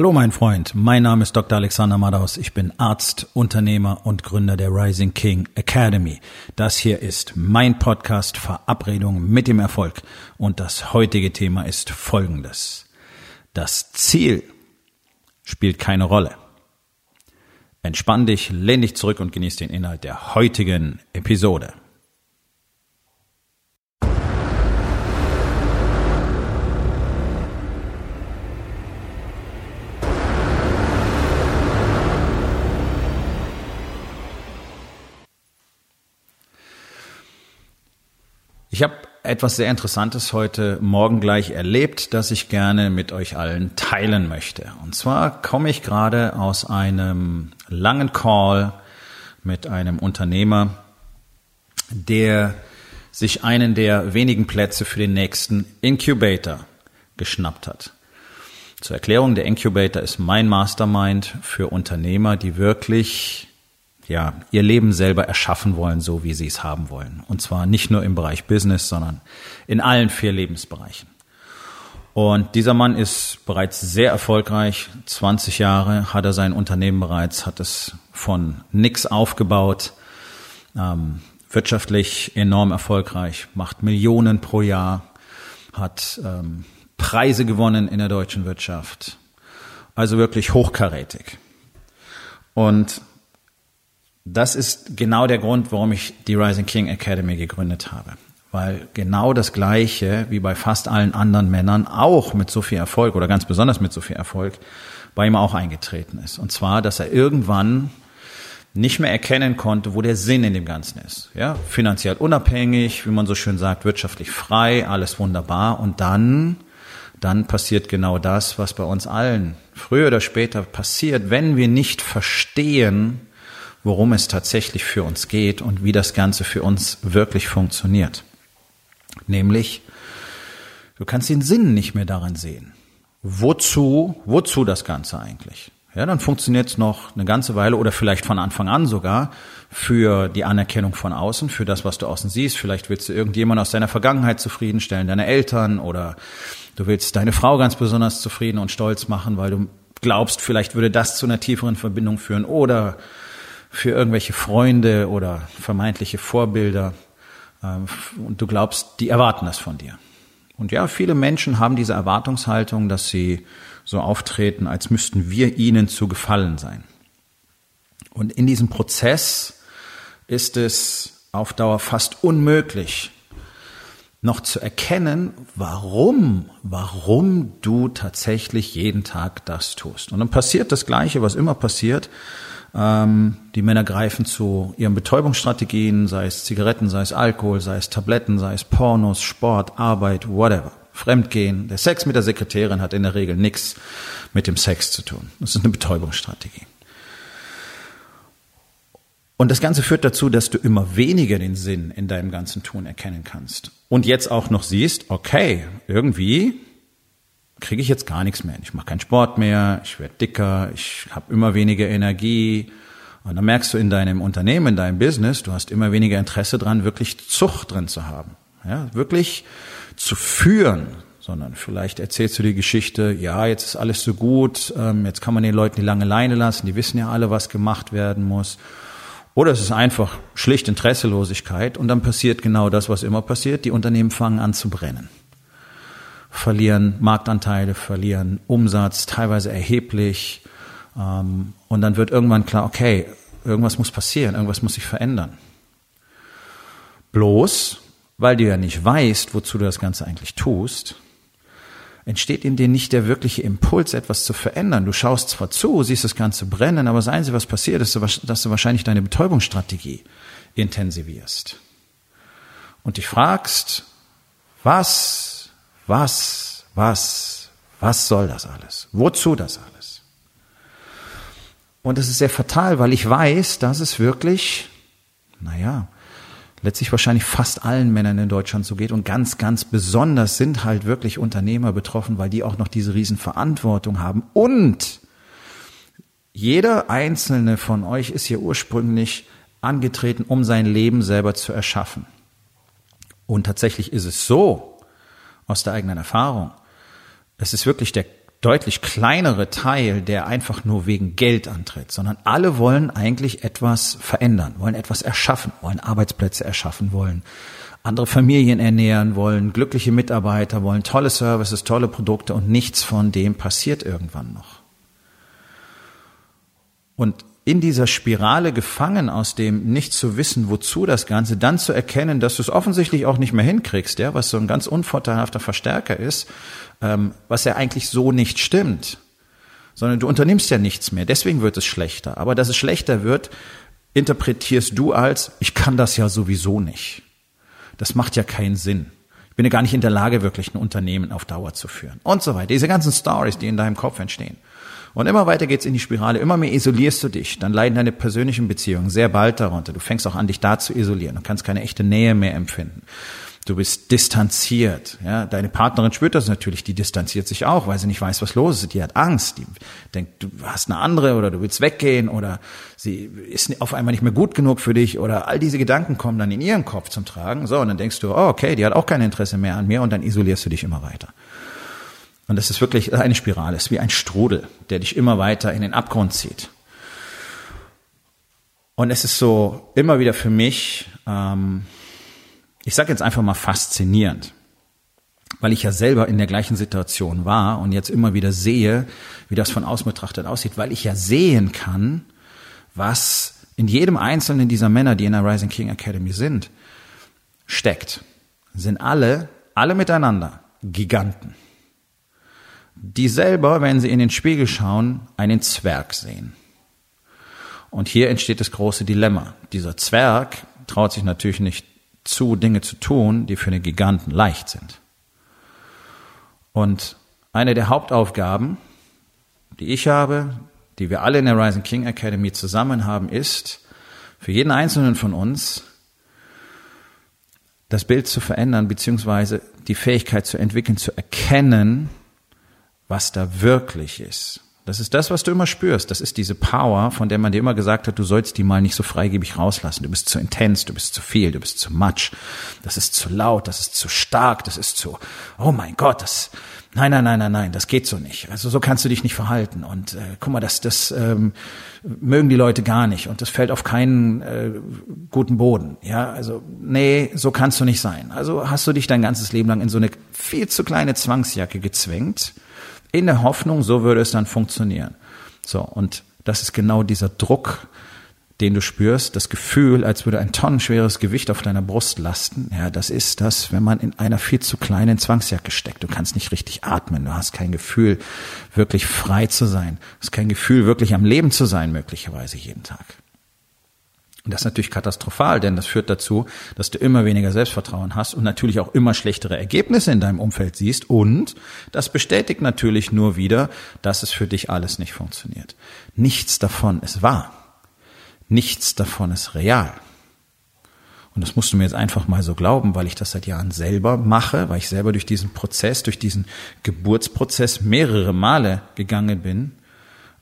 Hallo mein Freund, mein Name ist Dr. Alexander Madaus. Ich bin Arzt, Unternehmer und Gründer der Rising King Academy. Das hier ist mein Podcast Verabredung mit dem Erfolg und das heutige Thema ist folgendes. Das Ziel spielt keine Rolle. Entspann dich, lehn dich zurück und genieß den Inhalt der heutigen Episode. Ich habe etwas sehr Interessantes heute Morgen gleich erlebt, das ich gerne mit euch allen teilen möchte. Und zwar komme ich gerade aus einem langen Call mit einem Unternehmer, der sich einen der wenigen Plätze für den nächsten Incubator geschnappt hat. Zur Erklärung, der Incubator ist mein Mastermind für Unternehmer, die wirklich ja, ihr Leben selber erschaffen wollen, so wie sie es haben wollen. Und zwar nicht nur im Bereich Business, sondern in allen vier Lebensbereichen. Und dieser Mann ist bereits sehr erfolgreich. 20 Jahre hat er sein Unternehmen bereits, hat es von nix aufgebaut, ähm, wirtschaftlich enorm erfolgreich, macht Millionen pro Jahr, hat ähm, Preise gewonnen in der deutschen Wirtschaft. Also wirklich hochkarätig. Und das ist genau der Grund, warum ich die Rising King Academy gegründet habe. Weil genau das Gleiche wie bei fast allen anderen Männern auch mit so viel Erfolg oder ganz besonders mit so viel Erfolg bei ihm auch eingetreten ist. Und zwar, dass er irgendwann nicht mehr erkennen konnte, wo der Sinn in dem Ganzen ist. Ja, finanziell unabhängig, wie man so schön sagt, wirtschaftlich frei, alles wunderbar. Und dann, dann passiert genau das, was bei uns allen früher oder später passiert, wenn wir nicht verstehen, worum es tatsächlich für uns geht und wie das Ganze für uns wirklich funktioniert. Nämlich, du kannst den Sinn nicht mehr darin sehen. Wozu, wozu das Ganze eigentlich? Ja, dann funktioniert es noch eine ganze Weile oder vielleicht von Anfang an sogar für die Anerkennung von außen, für das, was du außen siehst. Vielleicht willst du irgendjemand aus deiner Vergangenheit zufriedenstellen, deine Eltern oder du willst deine Frau ganz besonders zufrieden und stolz machen, weil du glaubst, vielleicht würde das zu einer tieferen Verbindung führen oder für irgendwelche Freunde oder vermeintliche Vorbilder ähm, und du glaubst, die erwarten das von dir. Und ja, viele Menschen haben diese Erwartungshaltung, dass sie so auftreten, als müssten wir ihnen zu gefallen sein. Und in diesem Prozess ist es auf Dauer fast unmöglich, noch zu erkennen, warum, warum du tatsächlich jeden Tag das tust. Und dann passiert das Gleiche, was immer passiert. Ähm, die Männer greifen zu ihren Betäubungsstrategien, sei es Zigaretten, sei es Alkohol, sei es Tabletten, sei es Pornos, Sport, Arbeit, whatever. Fremdgehen. Der Sex mit der Sekretärin hat in der Regel nichts mit dem Sex zu tun. Das ist eine Betäubungsstrategie. Und das Ganze führt dazu, dass du immer weniger den Sinn in deinem ganzen Tun erkennen kannst. Und jetzt auch noch siehst, okay, irgendwie kriege ich jetzt gar nichts mehr. Ich mache keinen Sport mehr, ich werde dicker, ich habe immer weniger Energie. Und dann merkst du in deinem Unternehmen, in deinem Business, du hast immer weniger Interesse dran, wirklich Zucht drin zu haben. Ja, wirklich zu führen, sondern vielleicht erzählst du die Geschichte, ja, jetzt ist alles so gut, ähm, jetzt kann man den Leuten die lange Leine lassen, die wissen ja alle, was gemacht werden muss. Oder es ist einfach schlicht Interesselosigkeit und dann passiert genau das, was immer passiert, die Unternehmen fangen an zu brennen verlieren Marktanteile, verlieren Umsatz, teilweise erheblich. Ähm, und dann wird irgendwann klar, okay, irgendwas muss passieren, irgendwas muss sich verändern. Bloß, weil du ja nicht weißt, wozu du das Ganze eigentlich tust, entsteht in dir nicht der wirkliche Impuls, etwas zu verändern. Du schaust zwar zu, siehst das Ganze brennen, aber das Einzige, was passiert, ist, dass du wahrscheinlich deine Betäubungsstrategie intensivierst. Und dich fragst, was was, was, was soll das alles? Wozu das alles? Und es ist sehr fatal, weil ich weiß, dass es wirklich, naja, letztlich wahrscheinlich fast allen Männern in Deutschland so geht und ganz, ganz besonders sind halt wirklich Unternehmer betroffen, weil die auch noch diese Riesenverantwortung haben und jeder einzelne von euch ist hier ursprünglich angetreten, um sein Leben selber zu erschaffen. Und tatsächlich ist es so, aus der eigenen Erfahrung. Es ist wirklich der deutlich kleinere Teil, der einfach nur wegen Geld antritt, sondern alle wollen eigentlich etwas verändern, wollen etwas erschaffen, wollen Arbeitsplätze erschaffen, wollen andere Familien ernähren, wollen glückliche Mitarbeiter, wollen tolle Services, tolle Produkte und nichts von dem passiert irgendwann noch. Und in dieser Spirale gefangen, aus dem nicht zu wissen, wozu das Ganze, dann zu erkennen, dass du es offensichtlich auch nicht mehr hinkriegst, ja, was so ein ganz unvorteilhafter Verstärker ist, ähm, was ja eigentlich so nicht stimmt, sondern du unternimmst ja nichts mehr, deswegen wird es schlechter. Aber dass es schlechter wird, interpretierst du als, ich kann das ja sowieso nicht. Das macht ja keinen Sinn. Ich bin ja gar nicht in der Lage, wirklich ein Unternehmen auf Dauer zu führen. Und so weiter. Diese ganzen Stories, die in deinem Kopf entstehen. Und immer weiter geht's in die Spirale, immer mehr isolierst du dich. Dann leiden deine persönlichen Beziehungen sehr bald darunter. Du fängst auch an, dich da zu isolieren. Du kannst keine echte Nähe mehr empfinden. Du bist distanziert. Ja, deine Partnerin spürt das natürlich. Die distanziert sich auch, weil sie nicht weiß, was los ist. Die hat Angst. Die denkt, du hast eine andere oder du willst weggehen oder sie ist auf einmal nicht mehr gut genug für dich oder all diese Gedanken kommen dann in ihren Kopf zum Tragen. So, und dann denkst du, oh, okay, die hat auch kein Interesse mehr an mir und dann isolierst du dich immer weiter. Und das ist wirklich eine Spirale, es ist wie ein Strudel, der dich immer weiter in den Abgrund zieht. Und es ist so immer wieder für mich, ähm, ich sage jetzt einfach mal faszinierend, weil ich ja selber in der gleichen Situation war und jetzt immer wieder sehe, wie das von außen betrachtet aussieht, weil ich ja sehen kann, was in jedem einzelnen dieser Männer, die in der Rising King Academy sind, steckt. Sind alle, alle miteinander Giganten die selber, wenn sie in den Spiegel schauen, einen Zwerg sehen. Und hier entsteht das große Dilemma. Dieser Zwerg traut sich natürlich nicht zu, Dinge zu tun, die für den Giganten leicht sind. Und eine der Hauptaufgaben, die ich habe, die wir alle in der Rising King Academy zusammen haben, ist, für jeden einzelnen von uns das Bild zu verändern, beziehungsweise die Fähigkeit zu entwickeln, zu erkennen, was da wirklich ist. Das ist das, was du immer spürst. Das ist diese Power, von der man dir immer gesagt hat, du sollst die mal nicht so freigebig rauslassen. Du bist zu intens, du bist zu viel, du bist zu much. Das ist zu laut, das ist zu stark, das ist zu, oh mein Gott, das, nein, nein, nein, nein, nein, das geht so nicht. Also so kannst du dich nicht verhalten. Und äh, guck mal, das, das ähm, mögen die Leute gar nicht und das fällt auf keinen äh, guten Boden. Ja, also nee, so kannst du nicht sein. Also hast du dich dein ganzes Leben lang in so eine viel zu kleine Zwangsjacke gezwängt in der Hoffnung, so würde es dann funktionieren. So, und das ist genau dieser Druck, den du spürst, das Gefühl, als würde ein tonnenschweres Gewicht auf deiner Brust lasten. Ja, das ist das, wenn man in einer viel zu kleinen Zwangsjacke steckt. Du kannst nicht richtig atmen. Du hast kein Gefühl, wirklich frei zu sein. Du hast kein Gefühl, wirklich am Leben zu sein, möglicherweise jeden Tag. Und das ist natürlich katastrophal, denn das führt dazu, dass du immer weniger Selbstvertrauen hast und natürlich auch immer schlechtere Ergebnisse in deinem Umfeld siehst. Und das bestätigt natürlich nur wieder, dass es für dich alles nicht funktioniert. Nichts davon ist wahr. Nichts davon ist real. Und das musst du mir jetzt einfach mal so glauben, weil ich das seit Jahren selber mache, weil ich selber durch diesen Prozess, durch diesen Geburtsprozess mehrere Male gegangen bin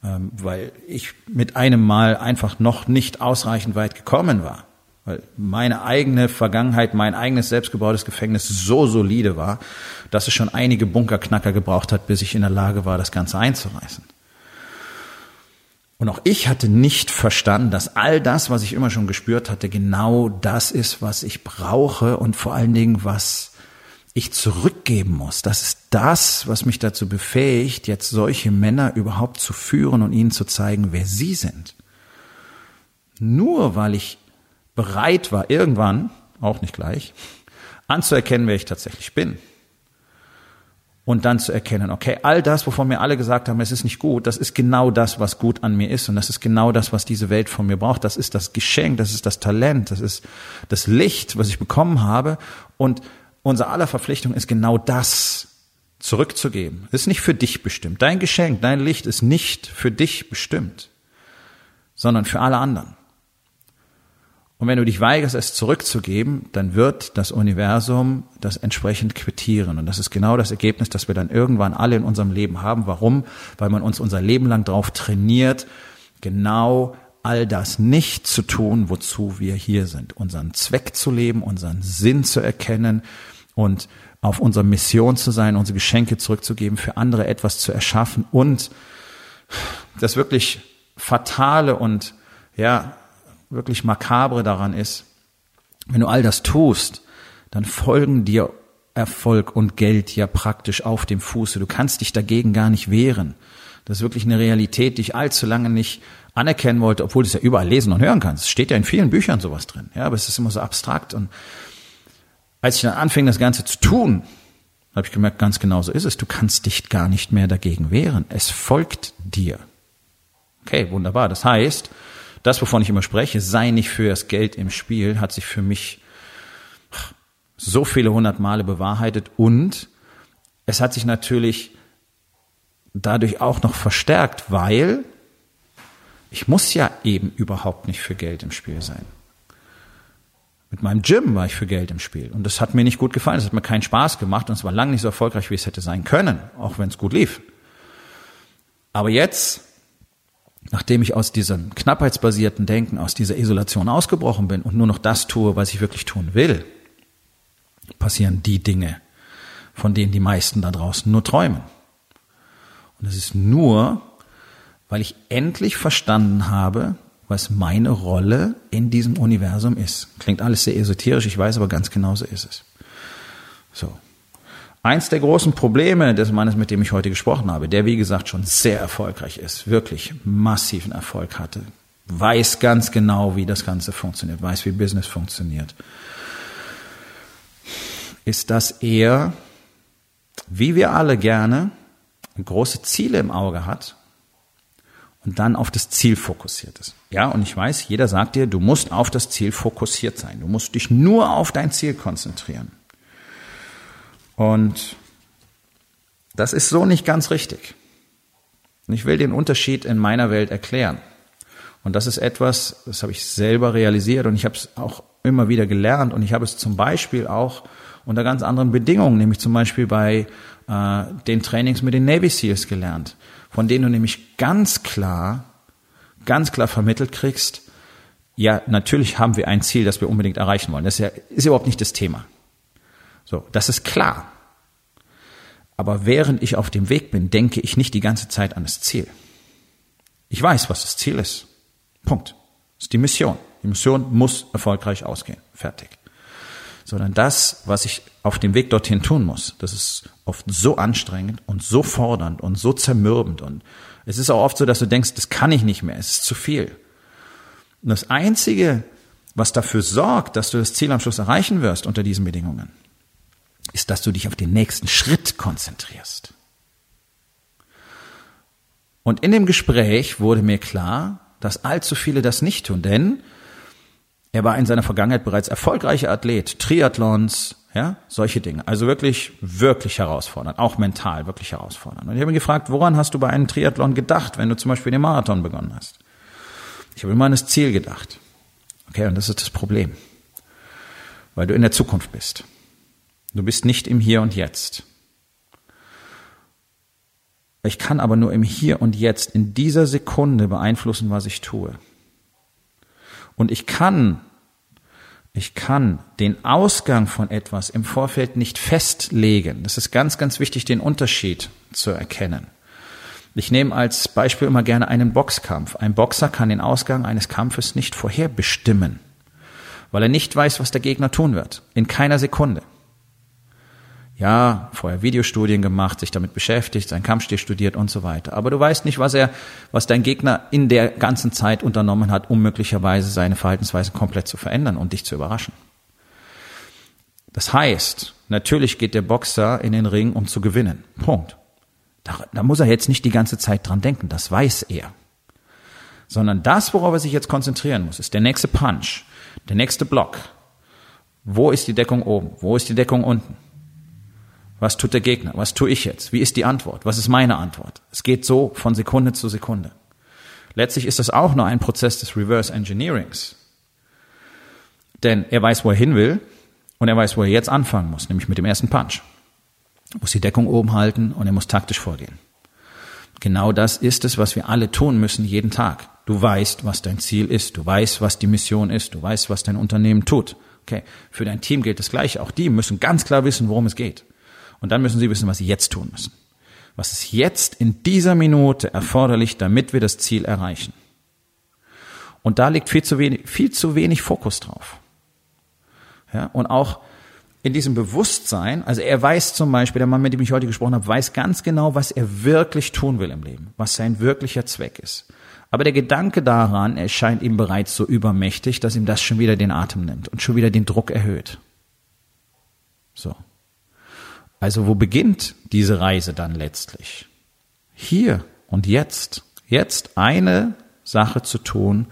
weil ich mit einem Mal einfach noch nicht ausreichend weit gekommen war. Weil meine eigene Vergangenheit, mein eigenes selbstgebautes Gefängnis so solide war, dass es schon einige Bunkerknacker gebraucht hat, bis ich in der Lage war, das Ganze einzureißen. Und auch ich hatte nicht verstanden, dass all das, was ich immer schon gespürt hatte, genau das ist, was ich brauche und vor allen Dingen, was ich zurückgeben muss. Das ist das, was mich dazu befähigt, jetzt solche Männer überhaupt zu führen und ihnen zu zeigen, wer sie sind. Nur weil ich bereit war, irgendwann, auch nicht gleich, anzuerkennen, wer ich tatsächlich bin. Und dann zu erkennen, okay, all das, wovon mir alle gesagt haben, es ist nicht gut, das ist genau das, was gut an mir ist. Und das ist genau das, was diese Welt von mir braucht. Das ist das Geschenk, das ist das Talent, das ist das Licht, was ich bekommen habe. Und unser aller Verpflichtung ist genau das zurückzugeben. ist nicht für dich bestimmt. Dein Geschenk, dein Licht ist nicht für dich bestimmt, sondern für alle anderen. Und wenn du dich weigerst, es zurückzugeben, dann wird das Universum das entsprechend quittieren. Und das ist genau das Ergebnis, das wir dann irgendwann alle in unserem Leben haben. Warum? Weil man uns unser Leben lang darauf trainiert, genau all das nicht zu tun, wozu wir hier sind. Unseren Zweck zu leben, unseren Sinn zu erkennen und auf unserer Mission zu sein, unsere Geschenke zurückzugeben, für andere etwas zu erschaffen und das wirklich fatale und ja, wirklich makabre daran ist, wenn du all das tust, dann folgen dir Erfolg und Geld ja praktisch auf dem Fuße. Du kannst dich dagegen gar nicht wehren. Das ist wirklich eine Realität, die ich allzu lange nicht anerkennen wollte, obwohl du es ja überall lesen und hören kannst. Es steht ja in vielen Büchern sowas drin. Ja, aber es ist immer so abstrakt. Und als ich dann anfing, das Ganze zu tun, habe ich gemerkt, ganz genau so ist es. Du kannst dich gar nicht mehr dagegen wehren. Es folgt dir. Okay, wunderbar. Das heißt, das, wovon ich immer spreche, sei nicht für das Geld im Spiel, hat sich für mich so viele hundert Male bewahrheitet und es hat sich natürlich dadurch auch noch verstärkt, weil ich muss ja eben überhaupt nicht für Geld im Spiel sein. Mit meinem Gym war ich für Geld im Spiel und das hat mir nicht gut gefallen, das hat mir keinen Spaß gemacht und es war lange nicht so erfolgreich, wie es hätte sein können, auch wenn es gut lief. Aber jetzt, nachdem ich aus diesem knappheitsbasierten Denken, aus dieser Isolation ausgebrochen bin und nur noch das tue, was ich wirklich tun will, passieren die Dinge, von denen die meisten da draußen nur träumen. Und es ist nur, weil ich endlich verstanden habe, was meine Rolle in diesem Universum ist. Klingt alles sehr esoterisch, ich weiß aber ganz genau so ist es. So. Eins der großen Probleme des Mannes, mit dem ich heute gesprochen habe, der wie gesagt schon sehr erfolgreich ist, wirklich massiven Erfolg hatte, weiß ganz genau, wie das Ganze funktioniert, weiß, wie Business funktioniert, ist, dass er, wie wir alle gerne, große Ziele im Auge hat und dann auf das Ziel fokussiert ist. Ja, und ich weiß, jeder sagt dir, du musst auf das Ziel fokussiert sein. Du musst dich nur auf dein Ziel konzentrieren. Und das ist so nicht ganz richtig. Und ich will den Unterschied in meiner Welt erklären. Und das ist etwas, das habe ich selber realisiert und ich habe es auch immer wieder gelernt und ich habe es zum Beispiel auch unter ganz anderen Bedingungen, nämlich zum Beispiel bei äh, den Trainings mit den Navy SEALs gelernt, von denen du nämlich ganz klar, ganz klar vermittelt kriegst, ja, natürlich haben wir ein Ziel, das wir unbedingt erreichen wollen. Das ist ja ist überhaupt nicht das Thema. So, das ist klar. Aber während ich auf dem Weg bin, denke ich nicht die ganze Zeit an das Ziel. Ich weiß, was das Ziel ist. Punkt. Das ist die Mission. Die Mission muss erfolgreich ausgehen. Fertig sondern das, was ich auf dem Weg dorthin tun muss. Das ist oft so anstrengend und so fordernd und so zermürbend und es ist auch oft so, dass du denkst, das kann ich nicht mehr, es ist zu viel. Und das Einzige, was dafür sorgt, dass du das Ziel am Schluss erreichen wirst unter diesen Bedingungen, ist, dass du dich auf den nächsten Schritt konzentrierst. Und in dem Gespräch wurde mir klar, dass allzu viele das nicht tun, denn er war in seiner Vergangenheit bereits erfolgreicher Athlet, Triathlons, ja, solche Dinge. Also wirklich, wirklich herausfordernd, auch mental wirklich herausfordernd. Und ich habe ihn gefragt, woran hast du bei einem Triathlon gedacht, wenn du zum Beispiel den Marathon begonnen hast? Ich habe immer an das Ziel gedacht. Okay, und das ist das Problem. Weil du in der Zukunft bist. Du bist nicht im Hier und Jetzt. Ich kann aber nur im Hier und Jetzt in dieser Sekunde beeinflussen, was ich tue. Und ich kann, ich kann den Ausgang von etwas im Vorfeld nicht festlegen. Das ist ganz, ganz wichtig, den Unterschied zu erkennen. Ich nehme als Beispiel immer gerne einen Boxkampf. Ein Boxer kann den Ausgang eines Kampfes nicht vorherbestimmen, weil er nicht weiß, was der Gegner tun wird. In keiner Sekunde ja, vorher Videostudien gemacht, sich damit beschäftigt, seinen Kampfstil studiert und so weiter. Aber du weißt nicht, was er, was dein Gegner in der ganzen Zeit unternommen hat, um möglicherweise seine Verhaltensweise komplett zu verändern und dich zu überraschen. Das heißt, natürlich geht der Boxer in den Ring, um zu gewinnen. Punkt. Da, da muss er jetzt nicht die ganze Zeit dran denken, das weiß er. Sondern das, worauf er sich jetzt konzentrieren muss, ist der nächste Punch, der nächste Block. Wo ist die Deckung oben? Wo ist die Deckung unten? Was tut der Gegner? Was tue ich jetzt? Wie ist die Antwort? Was ist meine Antwort? Es geht so von Sekunde zu Sekunde. Letztlich ist das auch nur ein Prozess des Reverse Engineerings. Denn er weiß, wo er hin will und er weiß, wo er jetzt anfangen muss, nämlich mit dem ersten Punch. Er muss die Deckung oben halten und er muss taktisch vorgehen. Genau das ist es, was wir alle tun müssen jeden Tag. Du weißt, was dein Ziel ist. Du weißt, was die Mission ist. Du weißt, was dein Unternehmen tut. Okay. Für dein Team gilt das Gleiche. Auch die müssen ganz klar wissen, worum es geht. Und dann müssen Sie wissen, was Sie jetzt tun müssen. Was ist jetzt in dieser Minute erforderlich, damit wir das Ziel erreichen? Und da liegt viel zu wenig, viel zu wenig Fokus drauf. Ja, und auch in diesem Bewusstsein, also er weiß zum Beispiel, der Mann, mit dem ich heute gesprochen habe, weiß ganz genau, was er wirklich tun will im Leben, was sein wirklicher Zweck ist. Aber der Gedanke daran erscheint ihm bereits so übermächtig, dass ihm das schon wieder den Atem nimmt und schon wieder den Druck erhöht. So. Also wo beginnt diese Reise dann letztlich? Hier und jetzt. Jetzt eine Sache zu tun,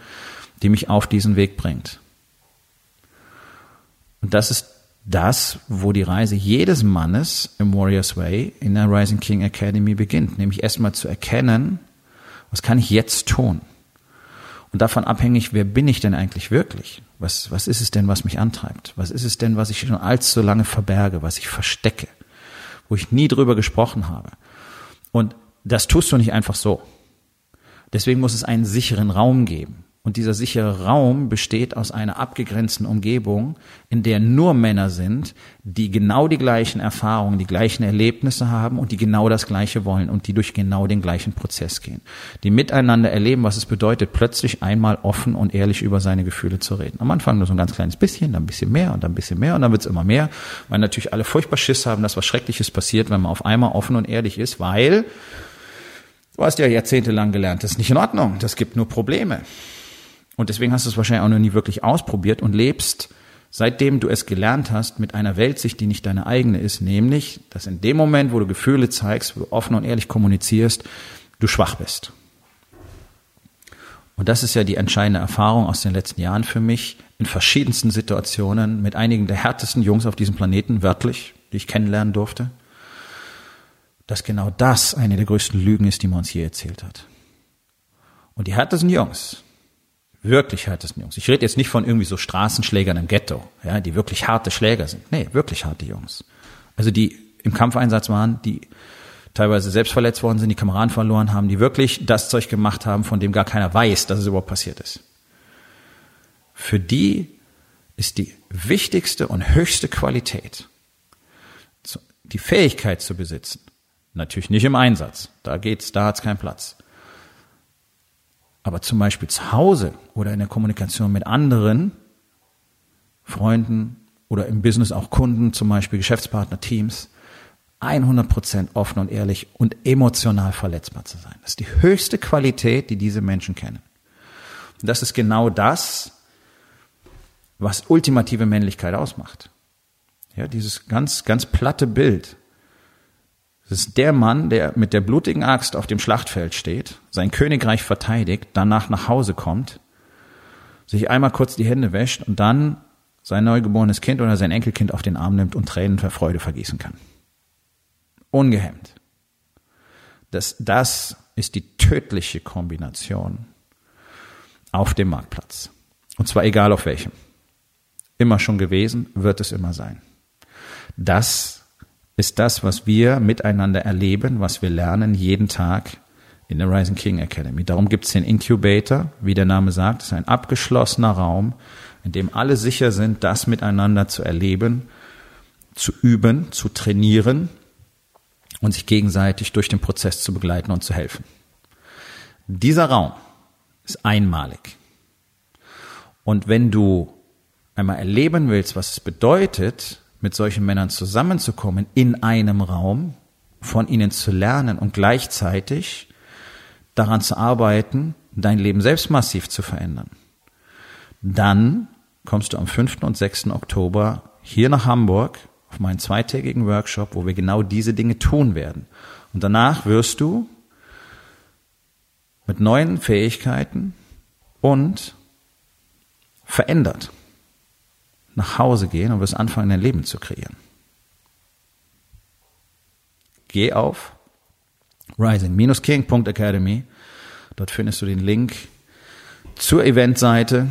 die mich auf diesen Weg bringt. Und das ist das, wo die Reise jedes Mannes im Warriors Way in der Rising King Academy beginnt, nämlich erstmal zu erkennen, was kann ich jetzt tun? Und davon abhängig, wer bin ich denn eigentlich wirklich? Was, was ist es denn, was mich antreibt? Was ist es denn, was ich schon allzu lange verberge, was ich verstecke, wo ich nie drüber gesprochen habe? Und das tust du nicht einfach so. Deswegen muss es einen sicheren Raum geben. Und dieser sichere Raum besteht aus einer abgegrenzten Umgebung, in der nur Männer sind, die genau die gleichen Erfahrungen, die gleichen Erlebnisse haben und die genau das Gleiche wollen und die durch genau den gleichen Prozess gehen. Die miteinander erleben, was es bedeutet, plötzlich einmal offen und ehrlich über seine Gefühle zu reden. Am Anfang nur so ein ganz kleines bisschen, dann ein bisschen mehr und dann ein bisschen mehr und dann wird es immer mehr, weil natürlich alle furchtbar Schiss haben, dass was Schreckliches passiert, wenn man auf einmal offen und ehrlich ist, weil du hast ja jahrzehntelang gelernt, das ist nicht in Ordnung, das gibt nur Probleme. Und deswegen hast du es wahrscheinlich auch noch nie wirklich ausprobiert und lebst, seitdem du es gelernt hast, mit einer Weltsicht, die nicht deine eigene ist, nämlich, dass in dem Moment, wo du Gefühle zeigst, wo du offen und ehrlich kommunizierst, du schwach bist. Und das ist ja die entscheidende Erfahrung aus den letzten Jahren für mich, in verschiedensten Situationen, mit einigen der härtesten Jungs auf diesem Planeten, wörtlich, die ich kennenlernen durfte, dass genau das eine der größten Lügen ist, die man uns je erzählt hat. Und die härtesten Jungs, wirklich härtesten Jungs. Ich rede jetzt nicht von irgendwie so Straßenschlägern im Ghetto, ja, die wirklich harte Schläger sind. Nee, wirklich harte Jungs. Also die im Kampfeinsatz waren, die teilweise selbst verletzt worden sind, die Kameraden verloren haben, die wirklich das Zeug gemacht haben, von dem gar keiner weiß, dass es überhaupt passiert ist. Für die ist die wichtigste und höchste Qualität, die Fähigkeit zu besitzen. Natürlich nicht im Einsatz. Da geht's, da hat's keinen Platz. Aber zum Beispiel zu Hause oder in der Kommunikation mit anderen Freunden oder im Business auch Kunden, zum Beispiel Geschäftspartner, Teams, 100% offen und ehrlich und emotional verletzbar zu sein. Das ist die höchste Qualität, die diese Menschen kennen. Und das ist genau das, was ultimative Männlichkeit ausmacht. Ja, dieses ganz, ganz platte Bild. Das ist der Mann, der mit der blutigen Axt auf dem Schlachtfeld steht, sein Königreich verteidigt, danach nach Hause kommt, sich einmal kurz die Hände wäscht und dann sein neugeborenes Kind oder sein Enkelkind auf den Arm nimmt und Tränen für Freude vergießen kann. Ungehemmt. Das, das ist die tödliche Kombination auf dem Marktplatz. Und zwar egal auf welchem. Immer schon gewesen, wird es immer sein. Das ist das, was wir miteinander erleben, was wir lernen jeden Tag in der Rising King Academy. Darum gibt es den Incubator, wie der Name sagt, ist ein abgeschlossener Raum, in dem alle sicher sind, das miteinander zu erleben, zu üben, zu trainieren und sich gegenseitig durch den Prozess zu begleiten und zu helfen. Dieser Raum ist einmalig. Und wenn du einmal erleben willst, was es bedeutet, mit solchen Männern zusammenzukommen in einem Raum, von ihnen zu lernen und gleichzeitig daran zu arbeiten, dein Leben selbst massiv zu verändern. Dann kommst du am 5. und 6. Oktober hier nach Hamburg auf meinen zweitägigen Workshop, wo wir genau diese Dinge tun werden. Und danach wirst du mit neuen Fähigkeiten und verändert nach Hause gehen und wirst anfangen, dein Leben zu kreieren. Geh auf rising-king.academy. Dort findest du den Link zur Eventseite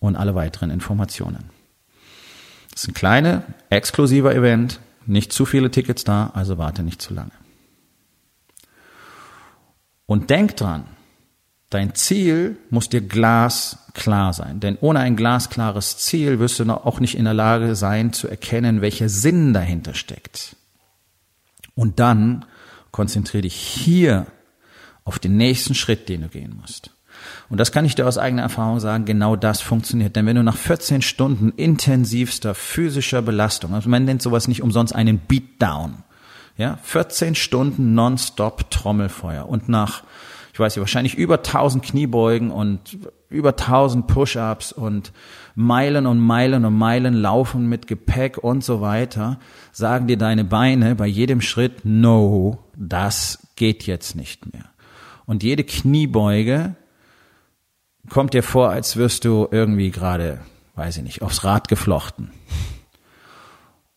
und alle weiteren Informationen. Das ist ein kleiner, exklusiver Event, nicht zu viele Tickets da, also warte nicht zu lange. Und denk dran, Dein Ziel muss dir glasklar sein, denn ohne ein glasklares Ziel wirst du auch nicht in der Lage sein zu erkennen, welcher Sinn dahinter steckt. Und dann konzentriere dich hier auf den nächsten Schritt, den du gehen musst. Und das kann ich dir aus eigener Erfahrung sagen, genau das funktioniert. Denn wenn du nach 14 Stunden intensivster physischer Belastung, also man nennt sowas nicht umsonst einen Beatdown, ja, 14 Stunden nonstop Trommelfeuer und nach, ich weiß nicht, wahrscheinlich über 1000 Kniebeugen und über 1000 Push-ups und Meilen und Meilen und Meilen laufen mit Gepäck und so weiter, sagen dir deine Beine bei jedem Schritt, no, das geht jetzt nicht mehr. Und jede Kniebeuge kommt dir vor, als wirst du irgendwie gerade, weiß ich nicht, aufs Rad geflochten.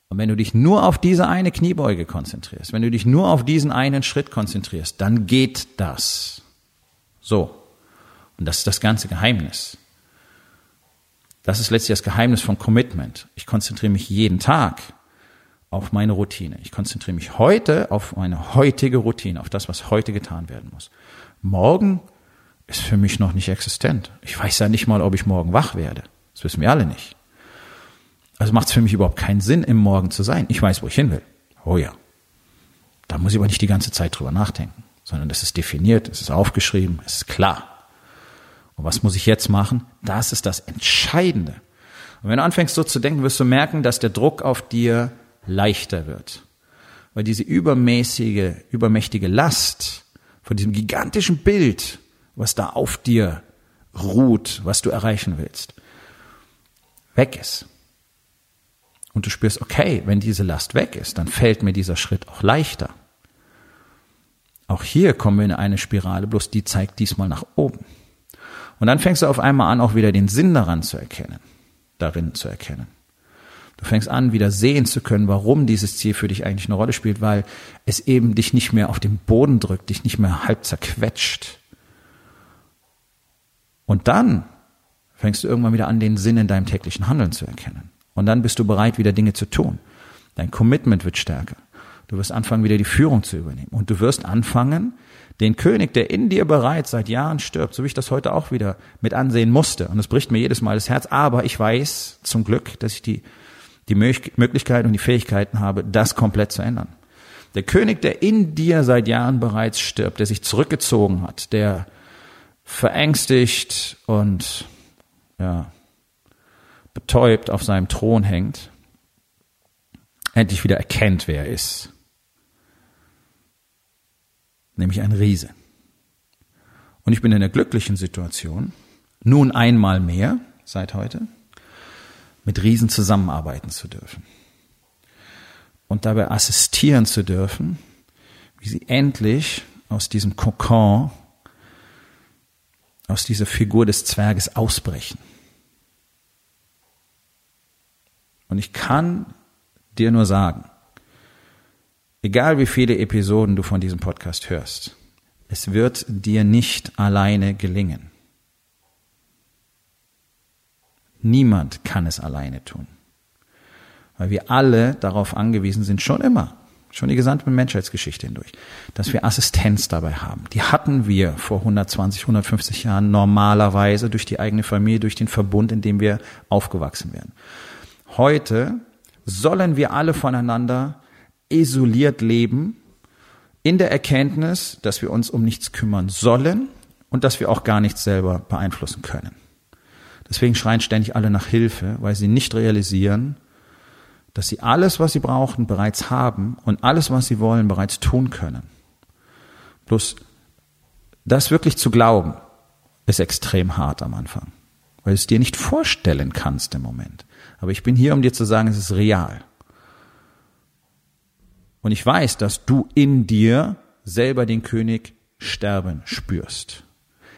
Und wenn du dich nur auf diese eine Kniebeuge konzentrierst, wenn du dich nur auf diesen einen Schritt konzentrierst, dann geht das. So. Und das ist das ganze Geheimnis. Das ist letztlich das Geheimnis von Commitment. Ich konzentriere mich jeden Tag auf meine Routine. Ich konzentriere mich heute auf meine heutige Routine, auf das, was heute getan werden muss. Morgen ist für mich noch nicht existent. Ich weiß ja nicht mal, ob ich morgen wach werde. Das wissen wir alle nicht. Also macht es für mich überhaupt keinen Sinn, im Morgen zu sein. Ich weiß, wo ich hin will. Oh ja. Da muss ich aber nicht die ganze Zeit drüber nachdenken, sondern es ist definiert, es ist aufgeschrieben, es ist klar. Und was muss ich jetzt machen? Das ist das Entscheidende. Und wenn du anfängst so zu denken, wirst du merken, dass der Druck auf dir leichter wird. Weil diese übermäßige, übermächtige Last von diesem gigantischen Bild, was da auf dir ruht, was du erreichen willst, weg ist. Und du spürst, okay, wenn diese Last weg ist, dann fällt mir dieser Schritt auch leichter. Auch hier kommen wir in eine Spirale, bloß die zeigt diesmal nach oben. Und dann fängst du auf einmal an, auch wieder den Sinn daran zu erkennen, darin zu erkennen. Du fängst an, wieder sehen zu können, warum dieses Ziel für dich eigentlich eine Rolle spielt, weil es eben dich nicht mehr auf den Boden drückt, dich nicht mehr halb zerquetscht, und dann fängst du irgendwann wieder an, den Sinn in deinem täglichen Handeln zu erkennen. Und dann bist du bereit, wieder Dinge zu tun. Dein Commitment wird stärker. Du wirst anfangen, wieder die Führung zu übernehmen. Und du wirst anfangen, den König, der in dir bereits seit Jahren stirbt, so wie ich das heute auch wieder mit ansehen musste. Und es bricht mir jedes Mal das Herz. Aber ich weiß zum Glück, dass ich die, die Möglichkeit und die Fähigkeiten habe, das komplett zu ändern. Der König, der in dir seit Jahren bereits stirbt, der sich zurückgezogen hat, der verängstigt und ja, betäubt auf seinem Thron hängt, endlich wieder erkennt, wer er ist. Nämlich ein Riese. Und ich bin in der glücklichen Situation, nun einmal mehr seit heute, mit Riesen zusammenarbeiten zu dürfen. Und dabei assistieren zu dürfen, wie sie endlich aus diesem Kokon aus dieser Figur des Zwerges ausbrechen. Und ich kann dir nur sagen, egal wie viele Episoden du von diesem Podcast hörst, es wird dir nicht alleine gelingen. Niemand kann es alleine tun, weil wir alle darauf angewiesen sind, schon immer, schon die gesamte Menschheitsgeschichte hindurch, dass wir Assistenz dabei haben. Die hatten wir vor 120, 150 Jahren normalerweise durch die eigene Familie, durch den Verbund, in dem wir aufgewachsen werden. Heute sollen wir alle voneinander isoliert leben, in der Erkenntnis, dass wir uns um nichts kümmern sollen und dass wir auch gar nichts selber beeinflussen können. Deswegen schreien ständig alle nach Hilfe, weil sie nicht realisieren, dass sie alles, was sie brauchen, bereits haben und alles, was sie wollen, bereits tun können. Bloß das wirklich zu glauben, ist extrem hart am Anfang, weil du es dir nicht vorstellen kannst im Moment. Aber ich bin hier, um dir zu sagen, es ist real. Und ich weiß, dass du in dir selber den König sterben spürst.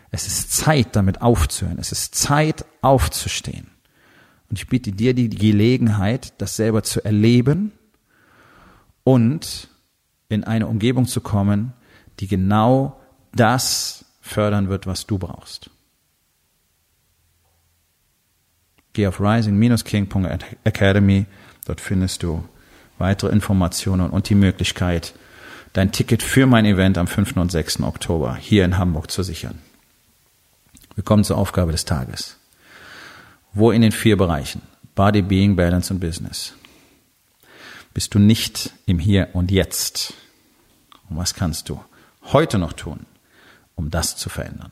Es ist Zeit, damit aufzuhören. Es ist Zeit, aufzustehen. Und ich biete dir die Gelegenheit, das selber zu erleben und in eine Umgebung zu kommen, die genau das fördern wird, was du brauchst. Geh auf rising-king.academy, dort findest du weitere Informationen und die Möglichkeit, dein Ticket für mein Event am 5. und 6. Oktober hier in Hamburg zu sichern. Wir kommen zur Aufgabe des Tages. Wo in den vier Bereichen Body, Being, Balance und Business bist du nicht im Hier und Jetzt? Und was kannst du heute noch tun, um das zu verändern?